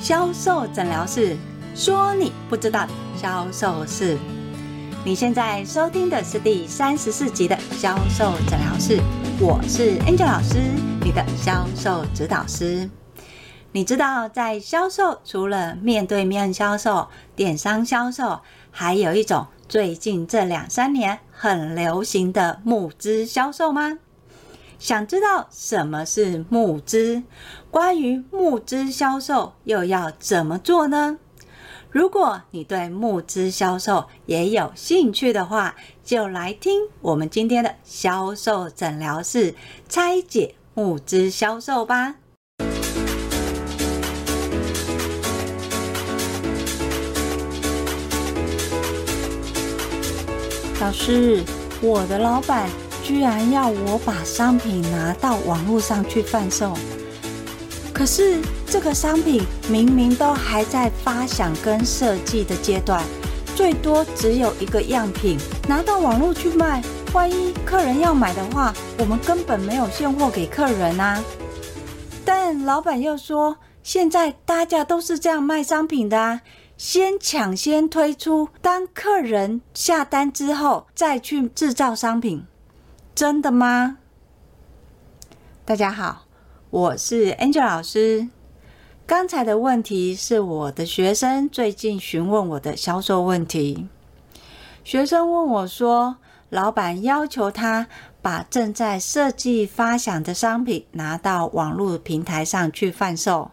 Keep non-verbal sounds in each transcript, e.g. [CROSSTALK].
销售诊疗室说：“你不知道的销售室。”你现在收听的是第三十四集的销售诊疗室，我是 Angel 老师，你的销售指导师。你知道，在销售除了面对面销售、电商销售，还有一种最近这两三年很流行的募资销售吗？想知道什么是募资？关于募资销售又要怎么做呢？如果你对募资销售也有兴趣的话，就来听我们今天的销售诊疗室拆解募资销售吧。老师，我的老板居然要我把商品拿到网络上去贩售。可是这个商品明明都还在发想跟设计的阶段，最多只有一个样品，拿到网络去卖，万一客人要买的话，我们根本没有现货给客人啊。但老板又说，现在大家都是这样卖商品的啊，先抢先推出，当客人下单之后再去制造商品，真的吗？大家好。我是 Angel 老师。刚才的问题是我的学生最近询问我的销售问题。学生问我说：“老板要求他把正在设计发想的商品拿到网络平台上去贩售，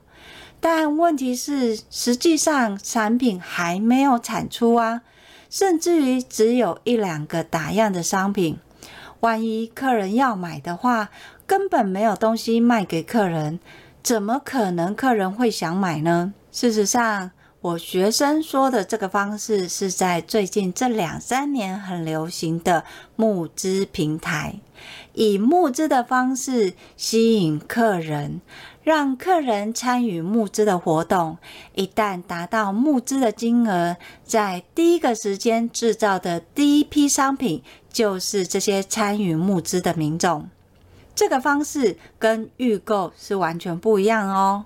但问题是，实际上产品还没有产出啊，甚至于只有一两个打样的商品。万一客人要买的话，根本没有东西卖给客人，怎么可能客人会想买呢？事实上，我学生说的这个方式是在最近这两三年很流行的募资平台，以募资的方式吸引客人，让客人参与募资的活动。一旦达到募资的金额，在第一个时间制造的第一批商品，就是这些参与募资的民众。这个方式跟预购是完全不一样哦。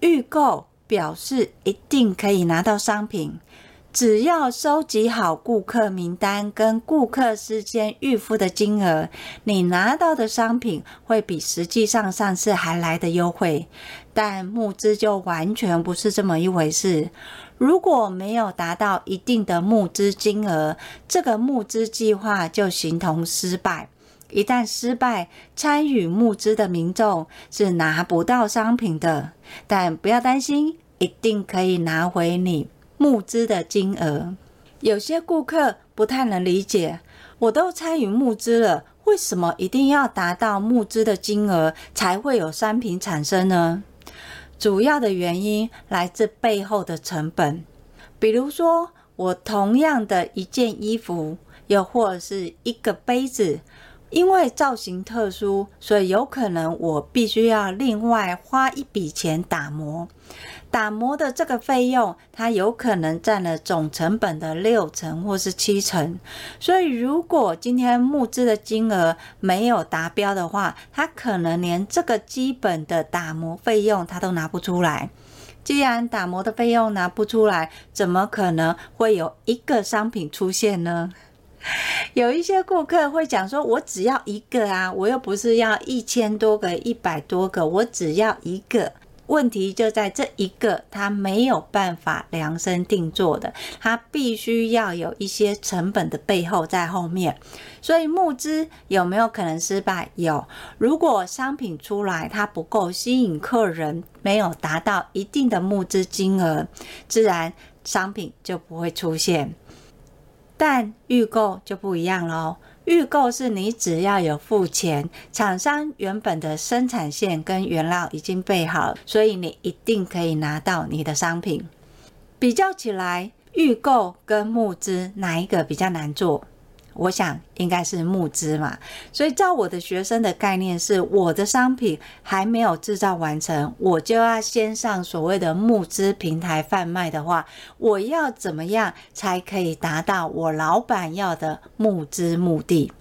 预购表示一定可以拿到商品，只要收集好顾客名单跟顾客事先预付的金额，你拿到的商品会比实际上上市还来得优惠。但募资就完全不是这么一回事。如果没有达到一定的募资金额，这个募资计划就形同失败。一旦失败，参与募资的民众是拿不到商品的。但不要担心，一定可以拿回你募资的金额。有些顾客不太能理解，我都参与募资了，为什么一定要达到募资的金额才会有商品产生呢？主要的原因来自背后的成本。比如说，我同样的一件衣服，又或者是一个杯子。因为造型特殊，所以有可能我必须要另外花一笔钱打磨。打磨的这个费用，它有可能占了总成本的六成或是七成。所以，如果今天募资的金额没有达标的话，它可能连这个基本的打磨费用它都拿不出来。既然打磨的费用拿不出来，怎么可能会有一个商品出现呢？[LAUGHS] 有一些顾客会讲说：“我只要一个啊，我又不是要一千多个、一百多个，我只要一个。”问题就在这一个，它没有办法量身定做的，它必须要有一些成本的背后在后面。所以募资有没有可能失败？有。如果商品出来它不够吸引客人，没有达到一定的募资金额，自然商品就不会出现。但预购就不一样喽。预购是你只要有付钱，厂商原本的生产线跟原料已经备好，所以你一定可以拿到你的商品。比较起来，预购跟募资哪一个比较难做？我想应该是募资嘛，所以照我的学生的概念是，我的商品还没有制造完成，我就要先上所谓的募资平台贩卖的话，我要怎么样才可以达到我老板要的募资目的？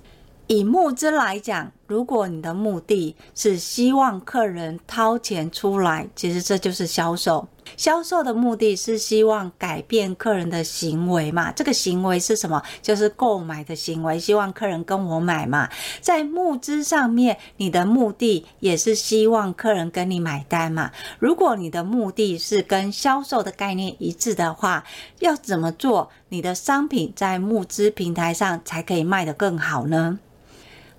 以募资来讲，如果你的目的是希望客人掏钱出来，其实这就是销售。销售的目的是希望改变客人的行为嘛？这个行为是什么？就是购买的行为，希望客人跟我买嘛。在募资上面，你的目的也是希望客人跟你买单嘛。如果你的目的是跟销售的概念一致的话，要怎么做？你的商品在募资平台上才可以卖得更好呢？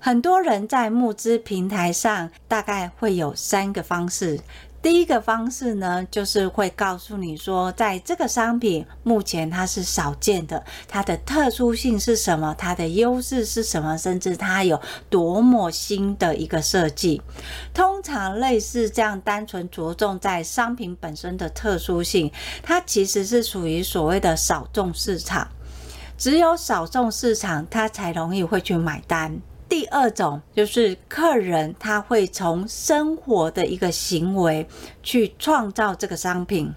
很多人在募资平台上大概会有三个方式。第一个方式呢，就是会告诉你说，在这个商品目前它是少见的，它的特殊性是什么，它的优势是什么，甚至它有多么新的一个设计。通常类似这样单纯着重在商品本身的特殊性，它其实是属于所谓的少众市场，只有少众市场，它才容易会去买单。第二种就是客人他会从生活的一个行为去创造这个商品，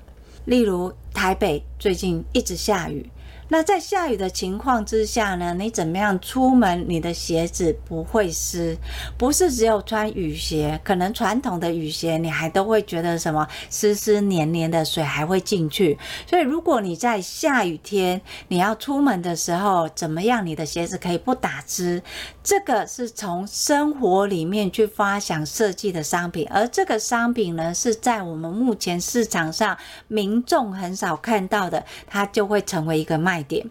例如台北最近一直下雨。那在下雨的情况之下呢，你怎么样出门，你的鞋子不会湿？不是只有穿雨鞋，可能传统的雨鞋你还都会觉得什么湿湿黏黏的水还会进去。所以如果你在下雨天你要出门的时候，怎么样你的鞋子可以不打湿？这个是从生活里面去发想设计的商品，而这个商品呢，是在我们目前市场上民众很少看到的，它就会成为一个卖卖点。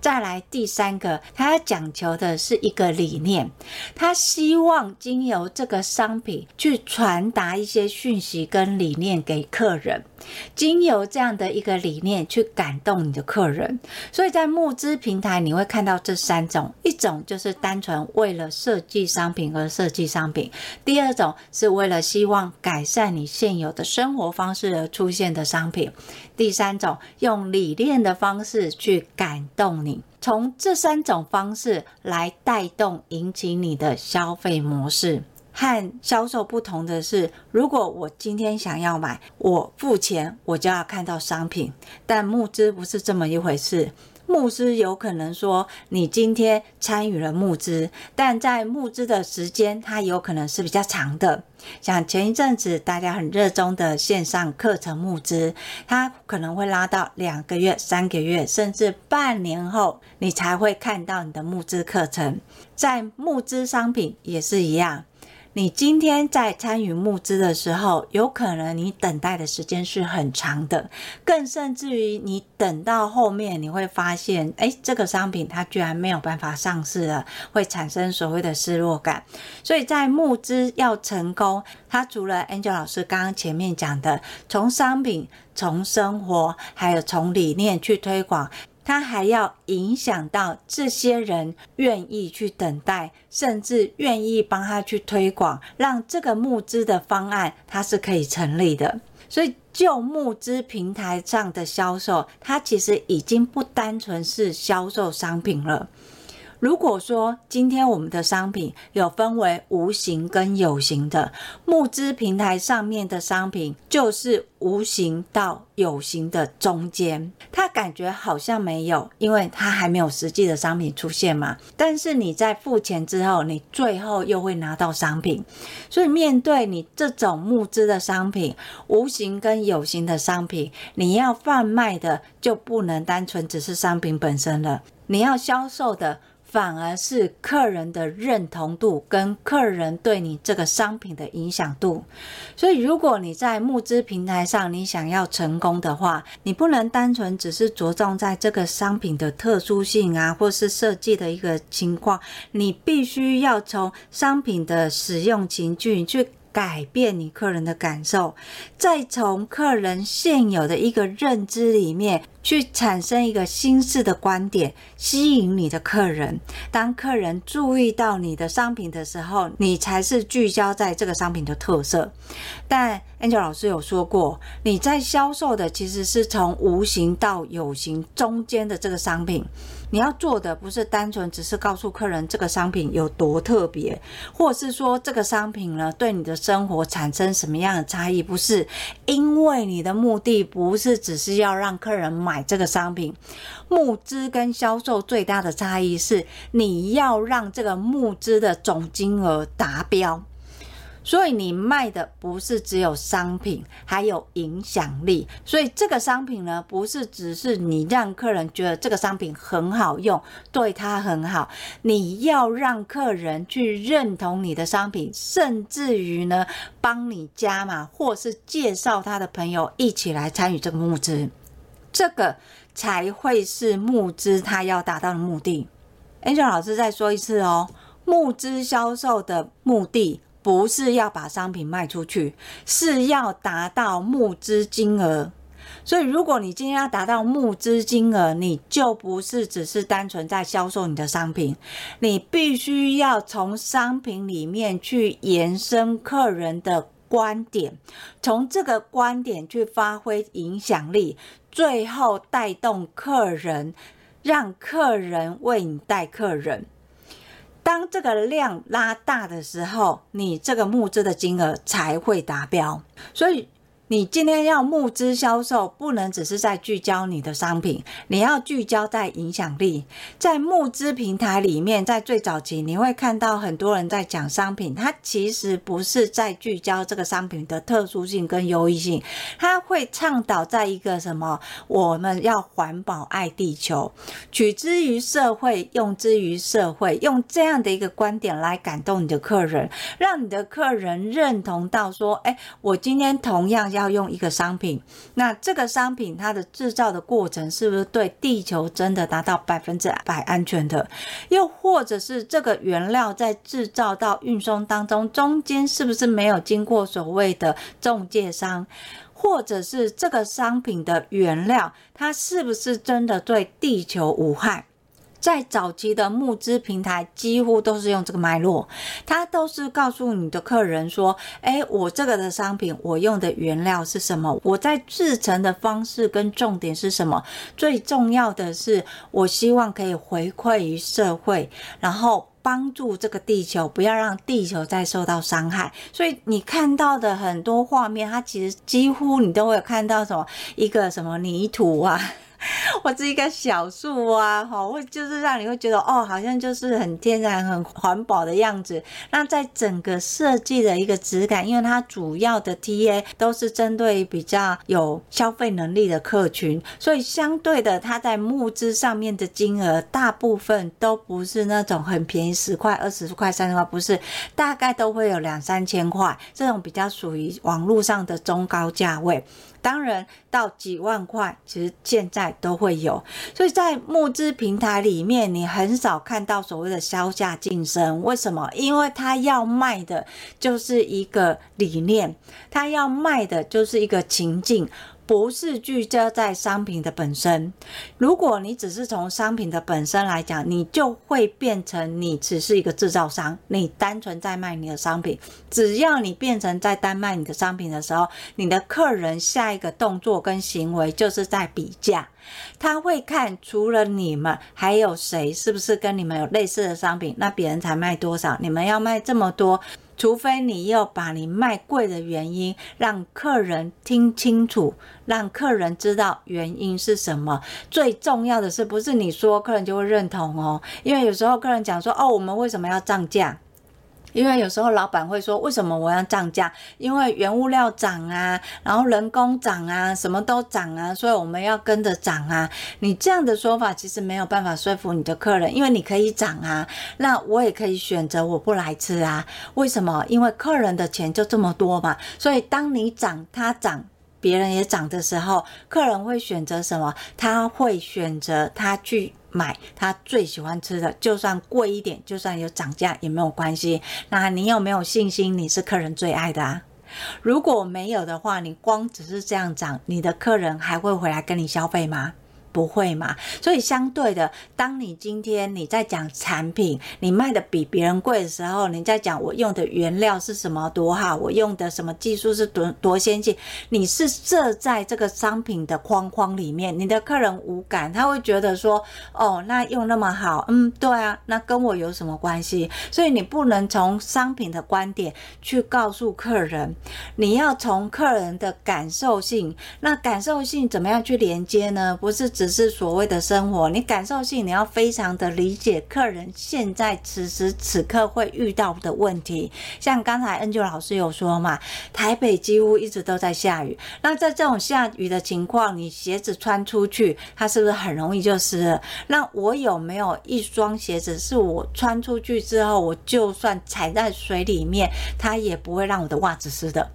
再来第三个，他讲求的是一个理念，他希望经由这个商品去传达一些讯息跟理念给客人，经由这样的一个理念去感动你的客人。所以在募资平台，你会看到这三种：一种就是单纯为了设计商品而设计商品；第二种是为了希望改善你现有的生活方式而出现的商品；第三种用理念的方式去感动你。从这三种方式来带动、引起你的消费模式。和销售不同的是，如果我今天想要买，我付钱，我就要看到商品。但募资不是这么一回事。募资有可能说，你今天参与了募资，但在募资的时间，它有可能是比较长的。像前一阵子大家很热衷的线上课程募资，它可能会拉到两个月、三个月，甚至半年后，你才会看到你的募资课程。在募资商品也是一样。你今天在参与募资的时候，有可能你等待的时间是很长的，更甚至于你等到后面，你会发现，哎，这个商品它居然没有办法上市了，会产生所谓的失落感。所以在募资要成功，它除了 Angel 老师刚刚前面讲的，从商品、从生活，还有从理念去推广。他还要影响到这些人愿意去等待，甚至愿意帮他去推广，让这个募资的方案它是可以成立的。所以，就募资平台上的销售，它其实已经不单纯是销售商品了。如果说今天我们的商品有分为无形跟有形的，募资平台上面的商品就是无形到有形的中间，它感觉好像没有，因为它还没有实际的商品出现嘛。但是你在付钱之后，你最后又会拿到商品，所以面对你这种募资的商品，无形跟有形的商品，你要贩卖的就不能单纯只是商品本身了，你要销售的。反而是客人的认同度跟客人对你这个商品的影响度。所以，如果你在募资平台上，你想要成功的话，你不能单纯只是着重在这个商品的特殊性啊，或是设计的一个情况，你必须要从商品的使用情境去。改变你客人的感受，再从客人现有的一个认知里面去产生一个新式的观点，吸引你的客人。当客人注意到你的商品的时候，你才是聚焦在这个商品的特色。但 Angel 老师有说过，你在销售的其实是从无形到有形中间的这个商品。你要做的不是单纯只是告诉客人这个商品有多特别，或是说这个商品呢，对你的生活产生什么样的差异？不是，因为你的目的不是只是要让客人买这个商品。募资跟销售最大的差异是，你要让这个募资的总金额达标。所以你卖的不是只有商品，还有影响力。所以这个商品呢，不是只是你让客人觉得这个商品很好用，对他很好，你要让客人去认同你的商品，甚至于呢，帮你加码，或是介绍他的朋友一起来参与这个募资，这个才会是募资他要达到的目的。Angel 老师再说一次哦，募资销售的目的不是要把商品卖出去，是要达到募资金额。所以，如果你今天要达到募资金额，你就不是只是单纯在销售你的商品，你必须要从商品里面去延伸客人的观点，从这个观点去发挥影响力，最后带动客人。让客人为你带客人，当这个量拉大的时候，你这个募资的金额才会达标。所以。你今天要募资销售，不能只是在聚焦你的商品，你要聚焦在影响力。在募资平台里面，在最早期，你会看到很多人在讲商品，他其实不是在聚焦这个商品的特殊性跟优异性，他会倡导在一个什么？我们要环保、爱地球，取之于社会，用之于社会，用这样的一个观点来感动你的客人，让你的客人认同到说：哎，我今天同样要。要用一个商品，那这个商品它的制造的过程是不是对地球真的达到百分之百安全的？又或者是这个原料在制造到运送当中，中间是不是没有经过所谓的中介商？或者是这个商品的原料，它是不是真的对地球无害？在早期的募资平台，几乎都是用这个脉络，它都是告诉你的客人说：“诶，我这个的商品，我用的原料是什么？我在制成的方式跟重点是什么？最重要的是，我希望可以回馈于社会，然后帮助这个地球，不要让地球再受到伤害。所以你看到的很多画面，它其实几乎你都会有看到什么一个什么泥土啊。” [LAUGHS] 我是一个小树啊，哈，会就是让你会觉得哦，好像就是很天然、很环保的样子。那在整个设计的一个质感，因为它主要的 TA 都是针对比较有消费能力的客群，所以相对的，它在募资上面的金额，大部分都不是那种很便宜，十块、二十块、三十块，不是，大概都会有两三千块，这种比较属于网络上的中高价位。当然，到几万块，其实现在都会有。所以在募资平台里面，你很少看到所谓的削价竞争。为什么？因为他要卖的就是一个理念，他要卖的就是一个情境。不是聚焦在商品的本身。如果你只是从商品的本身来讲，你就会变成你只是一个制造商，你单纯在卖你的商品。只要你变成在单卖你的商品的时候，你的客人下一个动作跟行为就是在比价，他会看除了你们还有谁是不是跟你们有类似的商品，那别人才卖多少，你们要卖这么多。除非你要把你卖贵的原因让客人听清楚，让客人知道原因是什么。最重要的是，不是你说客人就会认同哦，因为有时候客人讲说：“哦，我们为什么要涨价？”因为有时候老板会说，为什么我要涨价？因为原物料涨啊，然后人工涨啊，什么都涨啊，所以我们要跟着涨啊。你这样的说法其实没有办法说服你的客人，因为你可以涨啊，那我也可以选择我不来吃啊。为什么？因为客人的钱就这么多嘛，所以当你涨，他涨。别人也涨的时候，客人会选择什么？他会选择他去买他最喜欢吃的，就算贵一点，就算有涨价也没有关系。那你有没有信心你是客人最爱的啊？如果没有的话，你光只是这样涨，你的客人还会回来跟你消费吗？不会嘛？所以相对的，当你今天你在讲产品，你卖的比别人贵的时候，你在讲我用的原料是什么多好，我用的什么技术是多多先进，你是设在这个商品的框框里面，你的客人无感，他会觉得说，哦，那用那么好，嗯，对啊，那跟我有什么关系？所以你不能从商品的观点去告诉客人，你要从客人的感受性，那感受性怎么样去连接呢？不是。只是所谓的生活，你感受性你要非常的理解客人现在此时此刻会遇到的问题。像刚才恩娟老师有说嘛，台北几乎一直都在下雨，那在这种下雨的情况，你鞋子穿出去，它是不是很容易就湿了？那我有没有一双鞋子是我穿出去之后，我就算踩在水里面，它也不会让我的袜子湿的？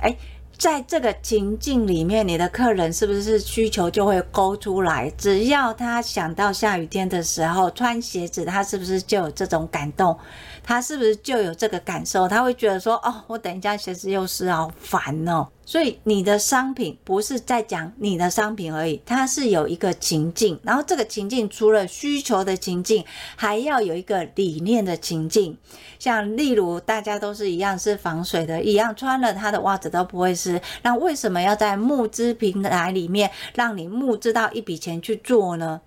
哎。在这个情境里面，你的客人是不是需求就会勾出来？只要他想到下雨天的时候穿鞋子，他是不是就有这种感动？他是不是就有这个感受？他会觉得说：“哦，我等一下鞋子又湿，好烦哦。”所以你的商品不是在讲你的商品而已，它是有一个情境，然后这个情境除了需求的情境，还要有一个理念的情境。像例如大家都是一样是防水的，一样穿了他的袜子都不会湿，那为什么要在募资平台里面让你募资到一笔钱去做呢？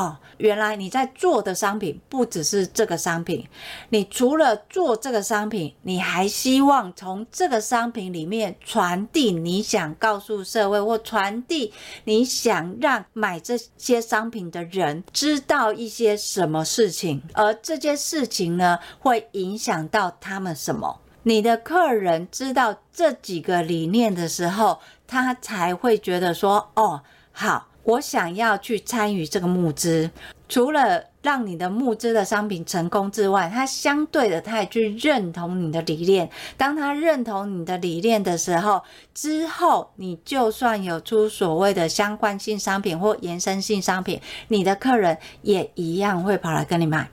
哦，原来你在做的商品不只是这个商品，你除了做这个商品，你还希望从这个商品里面传递你想告诉社会，或传递你想让买这些商品的人知道一些什么事情，而这些事情呢，会影响到他们什么？你的客人知道这几个理念的时候，他才会觉得说，哦，好。我想要去参与这个募资，除了让你的募资的商品成功之外，他相对的，他也去认同你的理念。当他认同你的理念的时候，之后你就算有出所谓的相关性商品或延伸性商品，你的客人也一样会跑来跟你买。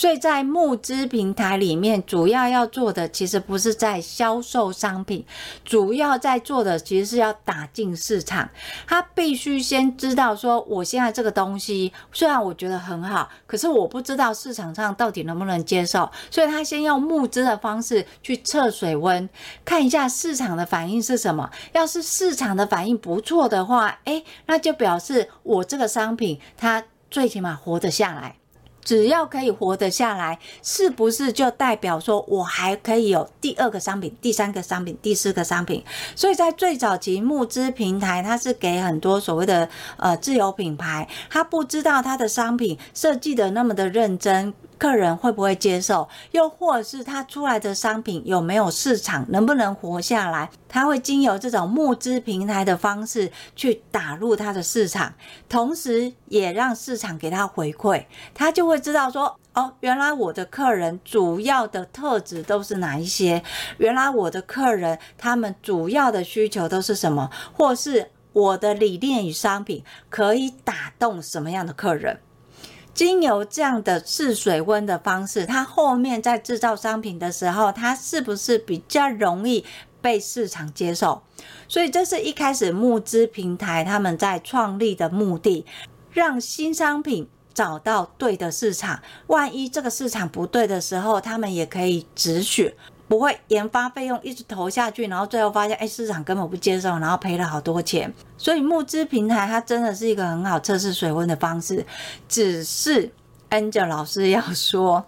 所以在募资平台里面，主要要做的其实不是在销售商品，主要在做的其实是要打进市场。他必须先知道说，我现在这个东西虽然我觉得很好，可是我不知道市场上到底能不能接受。所以他先用募资的方式去测水温，看一下市场的反应是什么。要是市场的反应不错的话，诶，那就表示我这个商品它最起码活得下来。只要可以活得下来，是不是就代表说我还可以有第二个商品、第三个商品、第四个商品？所以在最早期募资平台，它是给很多所谓的呃自有品牌，他不知道他的商品设计的那么的认真。客人会不会接受？又或者是他出来的商品有没有市场，能不能活下来？他会经由这种募资平台的方式去打入他的市场，同时也让市场给他回馈，他就会知道说：哦，原来我的客人主要的特质都是哪一些？原来我的客人他们主要的需求都是什么？或是我的理念与商品可以打动什么样的客人？经由这样的试水温的方式，它后面在制造商品的时候，它是不是比较容易被市场接受？所以这是一开始募资平台他们在创立的目的，让新商品找到对的市场。万一这个市场不对的时候，他们也可以止血。不会研发费用一直投下去，然后最后发现，哎，市场根本不接受，然后赔了好多钱。所以募资平台它真的是一个很好测试水温的方式，只是 Angel 老师要说。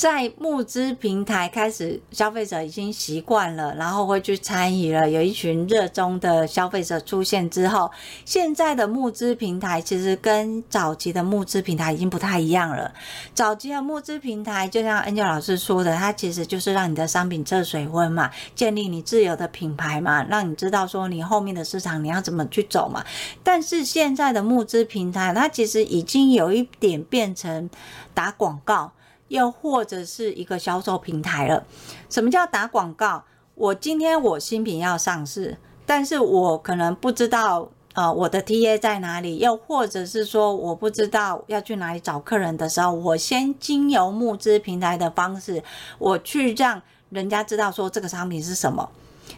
在募资平台开始，消费者已经习惯了，然后会去参与了。有一群热衷的消费者出现之后，现在的募资平台其实跟早期的募资平台已经不太一样了。早期的募资平台，就像 Angel 老师说的，它其实就是让你的商品测水温嘛，建立你自有的品牌嘛，让你知道说你后面的市场你要怎么去走嘛。但是现在的募资平台，它其实已经有一点变成打广告。又或者是一个销售平台了。什么叫打广告？我今天我新品要上市，但是我可能不知道呃我的 TA 在哪里，又或者是说我不知道要去哪里找客人的时候，我先经由募资平台的方式，我去让人家知道说这个商品是什么。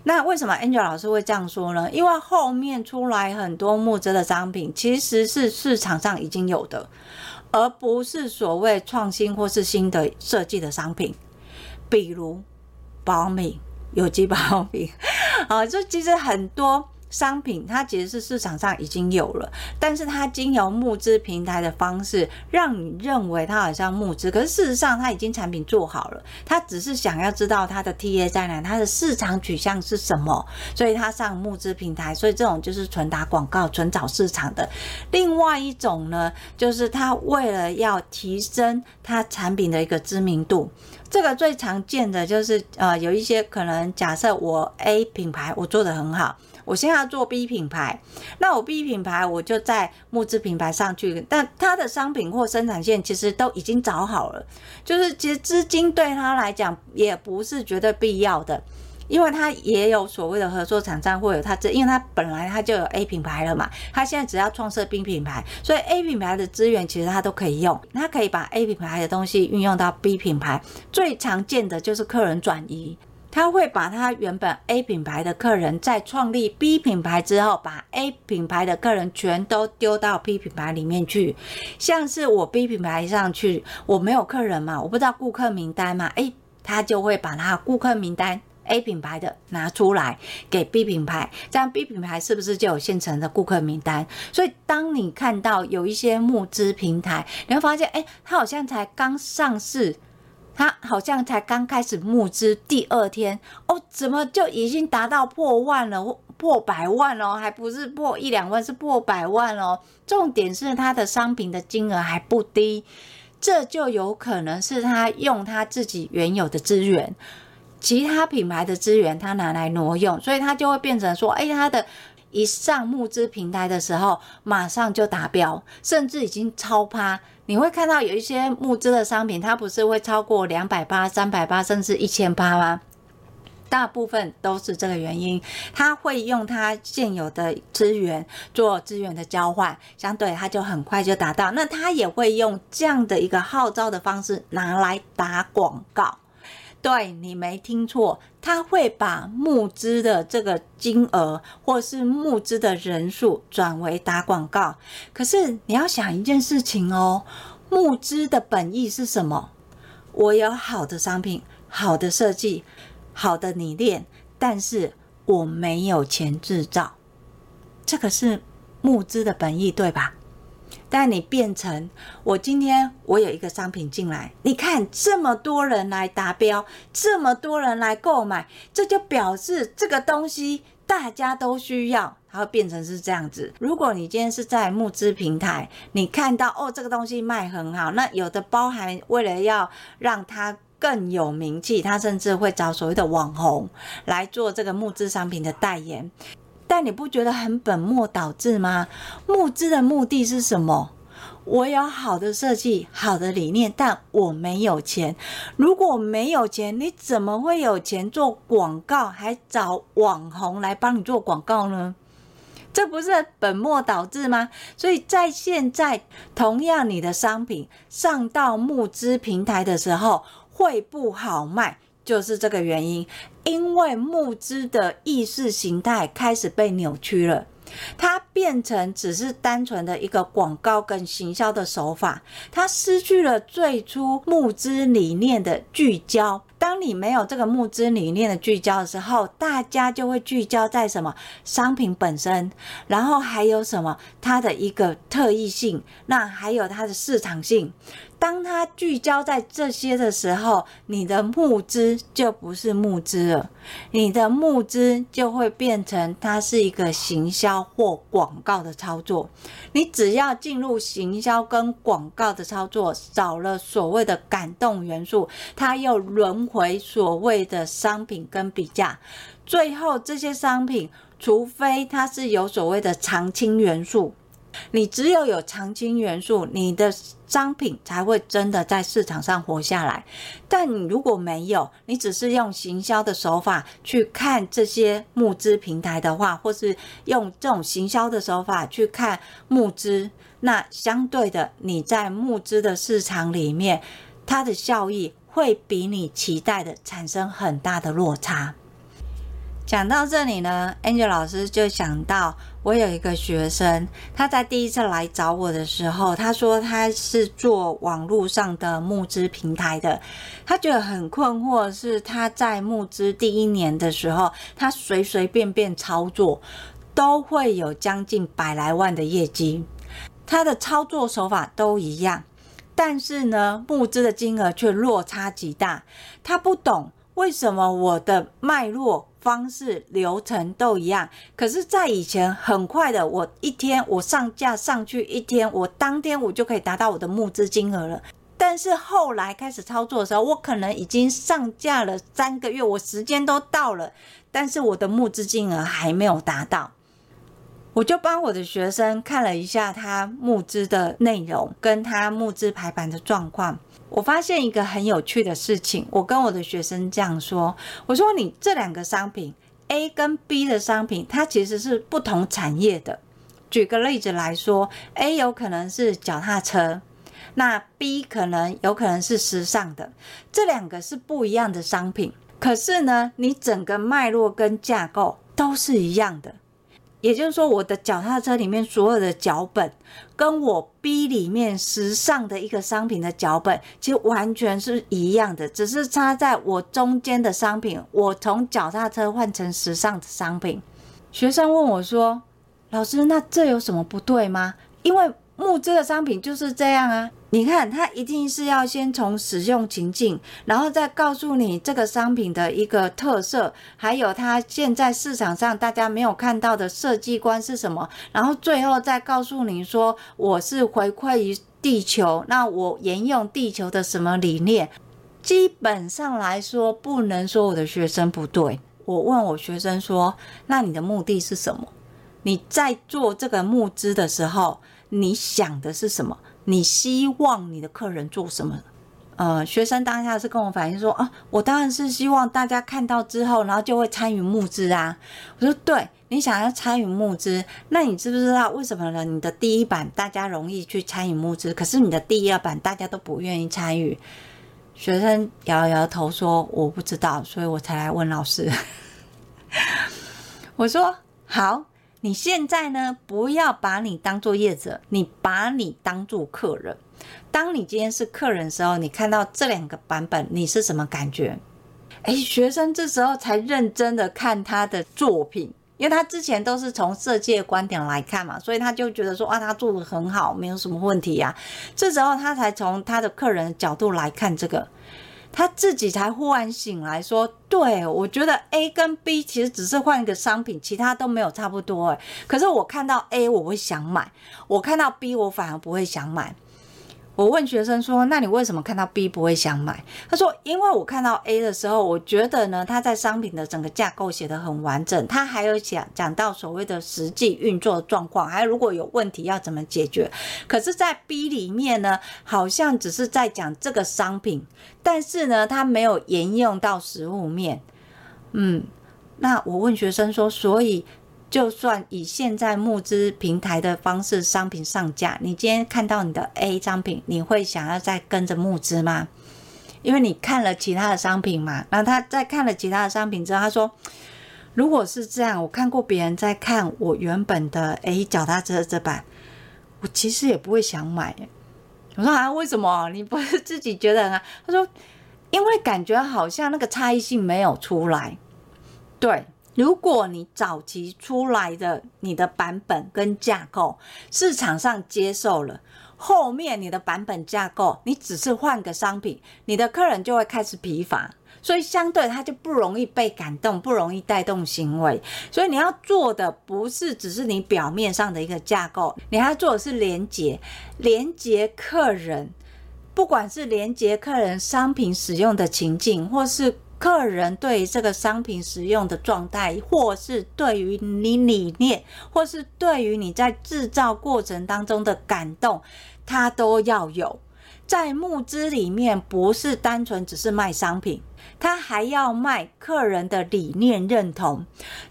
那为什么 Angel 老师会这样说呢？因为后面出来很多募资的商品，其实是市场上已经有的。而不是所谓创新或是新的设计的商品，比如保敏、有机保敏，[LAUGHS] 啊，就其实很多商品它其实是市场上已经有了，但是它经由募资平台的方式，让你认为它好像募资，可是事实上它已经产品做好了，它只是想要知道它的 TA 在哪，它的市场取向是什么，所以它上募资平台，所以这种就是纯打广告、纯找市场的。另外一种呢，就是它为了要提升它产品的一个知名度，这个最常见的就是呃，有一些可能假设我 A 品牌我做的很好。我现在要做 B 品牌，那我 B 品牌我就在木质品牌上去，但他的商品或生产线其实都已经找好了，就是其实资金对他来讲也不是绝对必要的，因为他也有所谓的合作厂商，或者他这，因为他本来他就有 A 品牌了嘛，他现在只要创设 B 品牌，所以 A 品牌的资源其实他都可以用，他可以把 A 品牌的东西运用到 B 品牌，最常见的就是客人转移。他会把他原本 A 品牌的客人在创立 B 品牌之后，把 A 品牌的客人全都丢到 B 品牌里面去。像是我 B 品牌上去，我没有客人嘛，我不知道顾客名单嘛，诶，他就会把他顾客名单 A 品牌的拿出来给 B 品牌，这样 B 品牌是不是就有现成的顾客名单？所以当你看到有一些募资平台，你会发现，诶，他好像才刚上市。他好像才刚开始募资，第二天哦，怎么就已经达到破万了，破百万了，还不是破一两万，是破百万了。重点是他的商品的金额还不低，这就有可能是他用他自己原有的资源，其他品牌的资源他拿来挪用，所以他就会变成说，哎，他的一上募资平台的时候，马上就达标，甚至已经超趴。你会看到有一些募资的商品，它不是会超过两百八、三百八，甚至一千八吗？大部分都是这个原因，他会用他现有的资源做资源的交换，相对他就很快就达到。那他也会用这样的一个号召的方式拿来打广告。对，你没听错，他会把募资的这个金额或是募资的人数转为打广告。可是你要想一件事情哦，募资的本意是什么？我有好的商品、好的设计、好的理念，但是我没有钱制造，这个是募资的本意，对吧？但你变成我今天我有一个商品进来，你看这么多人来达标，这么多人来购买，这就表示这个东西大家都需要，它会变成是这样子。如果你今天是在募资平台，你看到哦这个东西卖很好，那有的包含为了要让它更有名气，它甚至会找所谓的网红来做这个募资商品的代言。但你不觉得很本末倒置吗？募资的目的是什么？我有好的设计、好的理念，但我没有钱。如果没有钱，你怎么会有钱做广告，还找网红来帮你做广告呢？这不是本末倒置吗？所以在现在，同样你的商品上到募资平台的时候，会不好卖。就是这个原因，因为募资的意识形态开始被扭曲了，它变成只是单纯的一个广告跟行销的手法，它失去了最初募资理念的聚焦。当你没有这个募资理念的聚焦的时候，大家就会聚焦在什么商品本身，然后还有什么它的一个特异性，那还有它的市场性。当它聚焦在这些的时候，你的募资就不是募资了，你的募资就会变成它是一个行销或广告的操作。你只要进入行销跟广告的操作，少了所谓的感动元素，它又轮回所谓的商品跟比价，最后这些商品，除非它是有所谓的常青元素。你只有有常青元素，你的商品才会真的在市场上活下来。但你如果没有，你只是用行销的手法去看这些募资平台的话，或是用这种行销的手法去看募资，那相对的，你在募资的市场里面，它的效益会比你期待的产生很大的落差。讲到这里呢，Angel 老师就想到，我有一个学生，他在第一次来找我的时候，他说他是做网络上的募资平台的，他觉得很困惑，是他在募资第一年的时候，他随随便便操作，都会有将近百来万的业绩。他的操作手法都一样，但是呢，募资的金额却落差极大。他不懂为什么我的脉络、方式、流程都一样，可是，在以前很快的，我一天我上架上去一天，我当天我就可以达到我的募资金额了。但是后来开始操作的时候，我可能已经上架了三个月，我时间都到了，但是我的募资金额还没有达到。我就帮我的学生看了一下他募资的内容，跟他募资排版的状况。我发现一个很有趣的事情，我跟我的学生这样说：“我说你这两个商品 A 跟 B 的商品，它其实是不同产业的。举个例子来说，A 有可能是脚踏车，那 B 可能有可能是时尚的，这两个是不一样的商品。可是呢，你整个脉络跟架构都是一样的。”也就是说，我的脚踏车里面所有的脚本，跟我 B 里面时尚的一个商品的脚本，其实完全是一样的，只是插在我中间的商品，我从脚踏车换成时尚的商品。学生问我说：“老师，那这有什么不对吗？”因为募资的商品就是这样啊。你看，它一定是要先从使用情境，然后再告诉你这个商品的一个特色，还有它现在市场上大家没有看到的设计观是什么，然后最后再告诉你说我是回馈于地球，那我沿用地球的什么理念？基本上来说，不能说我的学生不对。我问我学生说：“那你的目的是什么？你在做这个募资的时候，你想的是什么？”你希望你的客人做什么？呃，学生当下是跟我反映说啊，我当然是希望大家看到之后，然后就会参与募资啊。我说，对，你想要参与募资，那你知不知道为什么呢？你的第一版大家容易去参与募资，可是你的第二版大家都不愿意参与。学生摇摇头说，我不知道，所以我才来问老师。[LAUGHS] 我说好。你现在呢，不要把你当做业者，你把你当做客人。当你今天是客人的时候，你看到这两个版本，你是什么感觉？诶，学生这时候才认真的看他的作品，因为他之前都是从设计的观点来看嘛，所以他就觉得说啊，他做的很好，没有什么问题呀。这时候他才从他的客人的角度来看这个。他自己才忽然醒来，说：“对，我觉得 A 跟 B 其实只是换一个商品，其他都没有差不多。诶，可是我看到 A，我会想买；我看到 B，我反而不会想买。”我问学生说：“那你为什么看到 B 不会想买？”他说：“因为我看到 A 的时候，我觉得呢，他在商品的整个架构写得很完整，他还有讲讲到所谓的实际运作状况，还有如果有问题要怎么解决。可是，在 B 里面呢，好像只是在讲这个商品，但是呢，他没有沿用到实物面。嗯，那我问学生说，所以。”就算以现在募资平台的方式，商品上架，你今天看到你的 A 商品，你会想要再跟着募资吗？因为你看了其他的商品嘛。然后他在看了其他的商品之后，他说：“如果是这样，我看过别人在看我原本的 A 脚踏车这版，我其实也不会想买。”我说：“啊，为什么？你不是自己觉得啊？”他说：“因为感觉好像那个差异性没有出来。”对。如果你早期出来的你的版本跟架构市场上接受了，后面你的版本架构你只是换个商品，你的客人就会开始疲乏，所以相对他就不容易被感动，不容易带动行为。所以你要做的不是只是你表面上的一个架构，你还要做的是连接，连接客人，不管是连接客人商品使用的情境，或是。客人对这个商品使用的状态，或是对于你理念，或是对于你在制造过程当中的感动，他都要有。在募资里面，不是单纯只是卖商品。他还要卖客人的理念认同。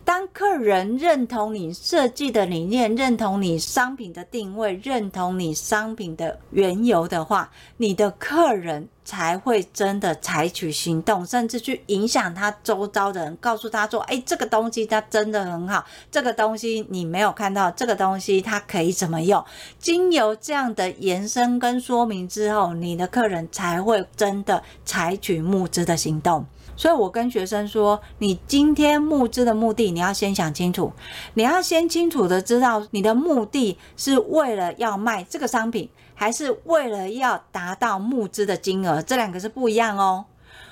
当客人认同你设计的理念，认同你商品的定位，认同你商品的缘由的话，你的客人才会真的采取行动，甚至去影响他周遭的人，告诉他说：“哎，这个东西它真的很好，这个东西你没有看到，这个东西它可以怎么用？”经由这样的延伸跟说明之后，你的客人才会真的采取募资的行。懂所以我跟学生说，你今天募资的目的，你要先想清楚，你要先清楚的知道你的目的是为了要卖这个商品，还是为了要达到募资的金额，这两个是不一样哦。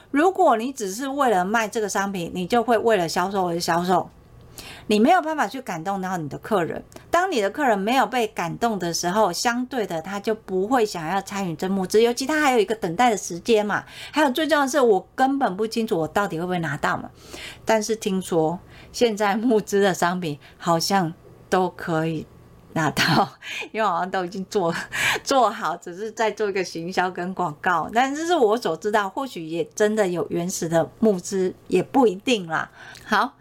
如果你只是为了卖这个商品，你就会为了销售而销售。你没有办法去感动到你的客人。当你的客人没有被感动的时候，相对的他就不会想要参与这募资。尤其他还有一个等待的时间嘛。还有最重要的是，我根本不清楚我到底会不会拿到嘛。但是听说现在募资的商品好像都可以拿到，[LAUGHS] 因为好像都已经做做好，只是在做一个行销跟广告。但这是我所知道，或许也真的有原始的募资，也不一定啦。好。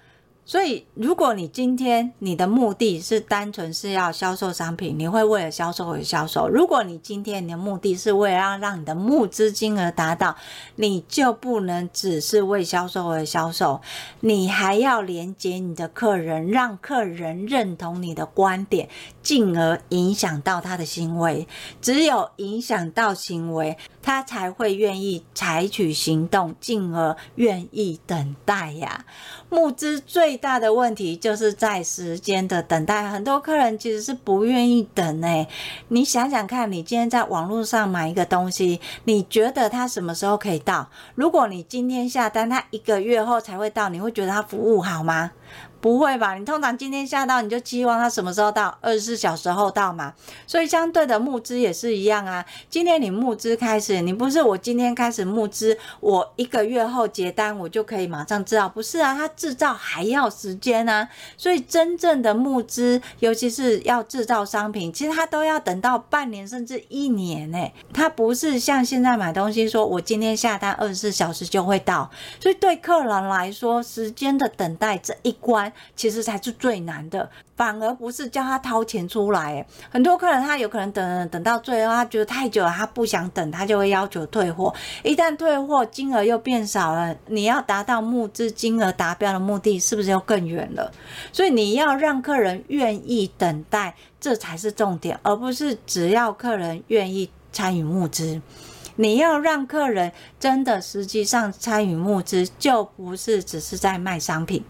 所以，如果你今天你的目的是单纯是要销售商品，你会为了销售而销售。如果你今天你的目的是为了要让你的募资金额达到，你就不能只是为销售而销售，你还要连接你的客人，让客人认同你的观点，进而影响到他的行为。只有影响到行为，他才会愿意采取行动，进而愿意等待呀。募资最大的问题就是在时间的等待，很多客人其实是不愿意等诶。你想想看，你今天在网络上买一个东西，你觉得他什么时候可以到？如果你今天下单，他一个月后才会到，你会觉得他服务好吗？不会吧？你通常今天下到，你就期望它什么时候到？二十四小时后到嘛。所以相对的募资也是一样啊。今天你募资开始，你不是我今天开始募资，我一个月后结单，我就可以马上知道，不是啊？它制造还要时间啊。所以真正的募资，尤其是要制造商品，其实它都要等到半年甚至一年呢。它不是像现在买东西，说我今天下单二十四小时就会到。所以对客人来说，时间的等待这一关。其实才是最难的，反而不是叫他掏钱出来。很多客人他有可能等等到最后，他觉得太久了，他不想等，他就会要求退货。一旦退货，金额又变少了，你要达到募资金额达标的目的，是不是又更远了？所以你要让客人愿意等待，这才是重点，而不是只要客人愿意参与募资。你要让客人真的实际上参与募资，就不是只是在卖商品。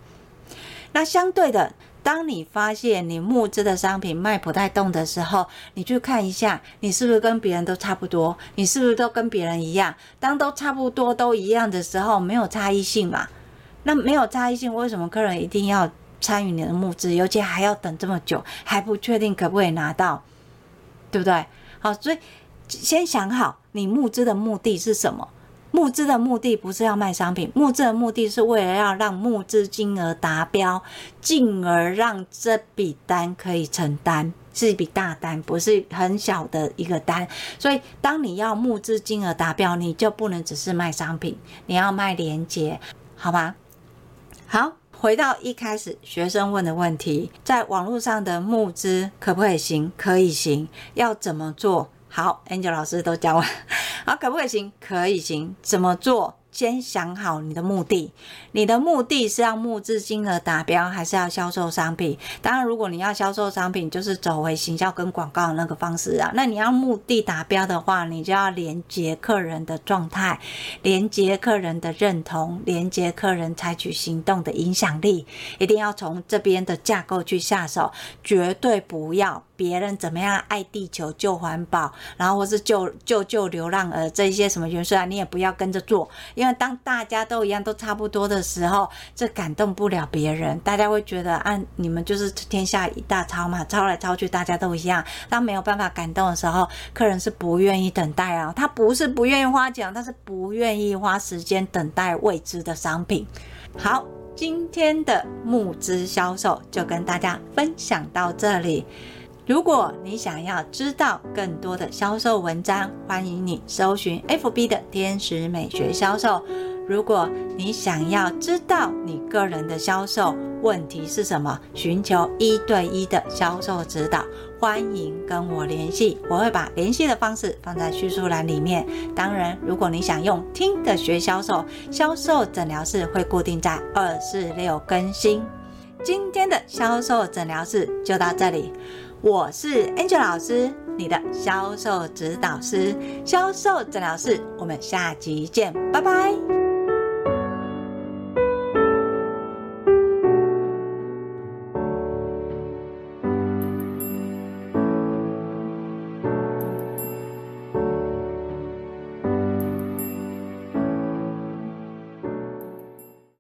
那相对的，当你发现你募资的商品卖不太动的时候，你去看一下，你是不是跟别人都差不多？你是不是都跟别人一样？当都差不多都一样的时候，没有差异性嘛？那没有差异性，为什么客人一定要参与你的募资，尤其还要等这么久，还不确定可不可以拿到，对不对？好，所以先想好你募资的目的是什么。募资的目的不是要卖商品，募资的目的是为了要让募资金额达标，进而让这笔单可以承担，是一笔大单，不是很小的一个单。所以，当你要募资金额达标，你就不能只是卖商品，你要卖连结，好吗？好，回到一开始学生问的问题，在网络上的募资可不可以行？可以行，要怎么做？好，Angel 老师都教完。好，可不可行？可以行。怎么做？先想好你的目的，你的目的是要募资金额达标，还是要销售商品？当然，如果你要销售商品，就是走回行销跟广告的那个方式啊。那你要目的达标的话，你就要连接客人的状态，连接客人的认同，连接客人采取行动的影响力，一定要从这边的架构去下手，绝对不要别人怎么样爱地球、救环保，然后或是救救救流浪儿这些什么元素啊，你也不要跟着做，因为。当大家都一样，都差不多的时候，这感动不了别人。大家会觉得，啊，你们就是天下一大抄嘛，抄来抄去，大家都一样。当没有办法感动的时候，客人是不愿意等待啊。他不是不愿意花钱，他是不愿意花时间等待未知的商品。好，今天的募资销售就跟大家分享到这里。如果你想要知道更多的销售文章，欢迎你搜寻 FB 的天使美学销售。如果你想要知道你个人的销售问题是什么，寻求一对一的销售指导，欢迎跟我联系，我会把联系的方式放在叙述栏里面。当然，如果你想用听的学销售，销售诊疗室会固定在二四六更新。今天的销售诊疗室就到这里。我是 Angel 老师，你的销售指导师，销售诊疗师，我们下集见，拜拜。